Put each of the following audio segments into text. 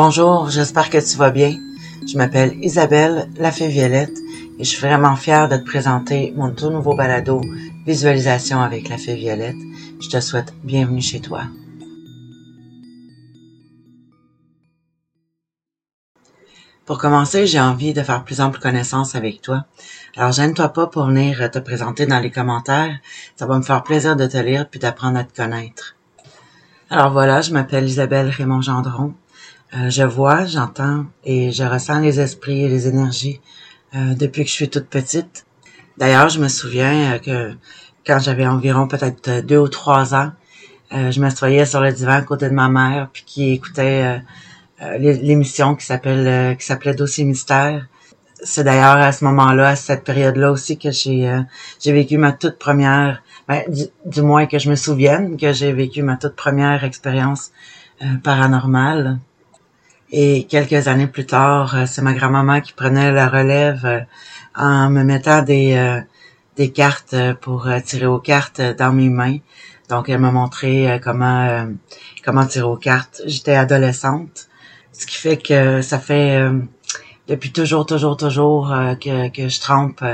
Bonjour, j'espère que tu vas bien. Je m'appelle Isabelle Lafay Violette et je suis vraiment fière de te présenter mon tout nouveau balado Visualisation avec la Fée Violette. Je te souhaite bienvenue chez toi. Pour commencer, j'ai envie de faire plus ample connaissance avec toi. Alors, gêne-toi pas pour venir te présenter dans les commentaires. Ça va me faire plaisir de te lire puis d'apprendre à te connaître. Alors voilà, je m'appelle Isabelle Raymond Gendron. Euh, je vois, j'entends et je ressens les esprits et les énergies euh, depuis que je suis toute petite. D'ailleurs, je me souviens euh, que quand j'avais environ peut-être deux ou trois ans, je m'assoyais sur le divan à côté de ma mère puis qui écoutait l'émission qui s'appelle qui s'appelait Dossier mystère. C'est d'ailleurs à ce moment-là, à cette période-là aussi que j'ai j'ai vécu ma toute première, ben, du, moins que je me souvienne que j'ai vécu ma toute première expérience paranormale. Et quelques années plus tard, euh, c'est ma grand-maman qui prenait la relève euh, en me mettant des, euh, des cartes pour tirer aux cartes dans mes mains. Donc, elle m'a montré comment comment tirer aux cartes. J'étais adolescente, ce qui fait que ça fait depuis toujours, toujours, toujours que, que je trempe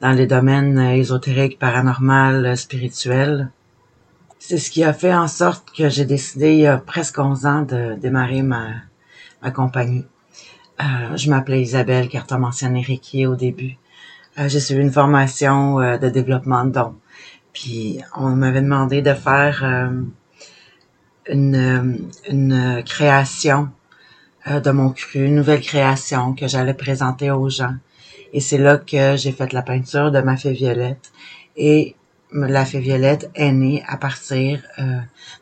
dans les domaines ésotériques, paranormal, spirituels. C'est ce qui a fait en sorte que j'ai décidé il y a presque 11 ans de démarrer ma, compagnie. Euh, je m'appelais Isabelle, car tu mentionné Ricky au début. Euh, j'ai suivi une formation euh, de développement de dons. Puis on m'avait demandé de faire une, une création de mon cru, une nouvelle création que j'allais présenter aux gens. Et c'est là que j'ai fait la peinture de ma fée Violette. Et la fée Violette est née à partir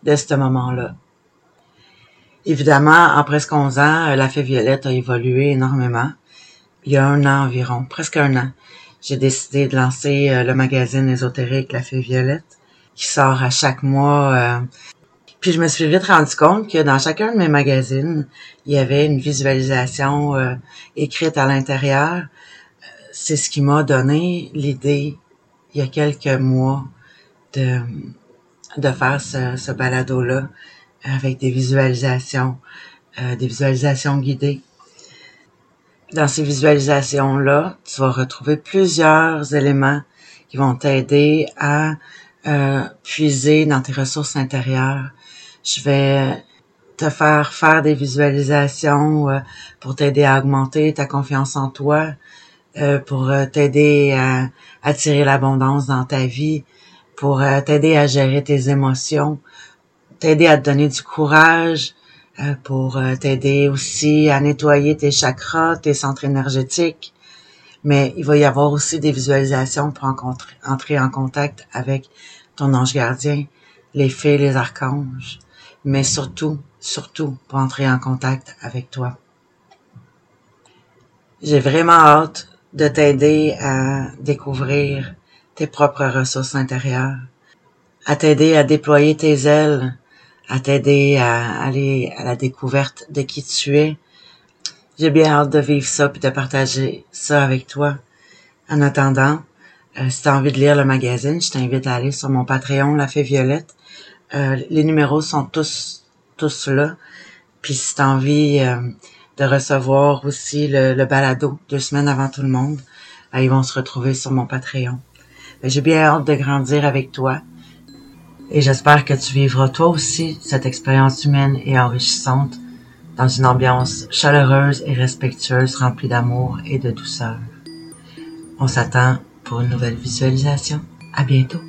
de ce moment-là. Évidemment, en presque 11 ans, euh, la fée violette a évolué énormément. Il y a un an environ, presque un an, j'ai décidé de lancer euh, le magazine ésotérique La Fée Violette, qui sort à chaque mois. Euh. Puis je me suis vite rendu compte que dans chacun de mes magazines, il y avait une visualisation écrite à l'intérieur. C'est ce qui m'a donné l'idée, il y a quelques mois, de, de faire ce, ce balado-là avec des visualisations, euh, des visualisations guidées. Dans ces visualisations-là, tu vas retrouver plusieurs éléments qui vont t'aider à euh, puiser dans tes ressources intérieures. Je vais te faire faire des visualisations euh, pour t'aider à augmenter ta confiance en toi, pour t'aider à attirer l'abondance dans ta vie, pour t'aider à gérer tes émotions, t'aider à te donner du courage, euh, pour euh, t'aider aussi à nettoyer tes chakras, tes centres énergétiques. Mais il va y avoir aussi des visualisations pour entrer en contact avec ton ange gardien, les fées, les archanges, mais surtout, surtout pour entrer en contact avec toi. J'ai vraiment hâte de t'aider à découvrir tes propres ressources intérieures, à t'aider à déployer tes ailes à t'aider à aller à la découverte de qui tu es. J'ai bien hâte de vivre ça puis de partager ça avec toi. En attendant, euh, si tu envie de lire le magazine, je t'invite à aller sur mon Patreon, La Fée Violette. Euh, les numéros sont tous tous là. Puis si tu envie euh, de recevoir aussi le, le, balado deux semaines avant tout le monde, ils vont se retrouver sur mon Patreon. J'ai bien hâte de grandir avec toi et j'espère que tu vivras toi aussi cette expérience humaine et enrichissante dans une ambiance chaleureuse et respectueuse remplie d'amour et de douceur. On s'attend pour une nouvelle visualisation. À bientôt.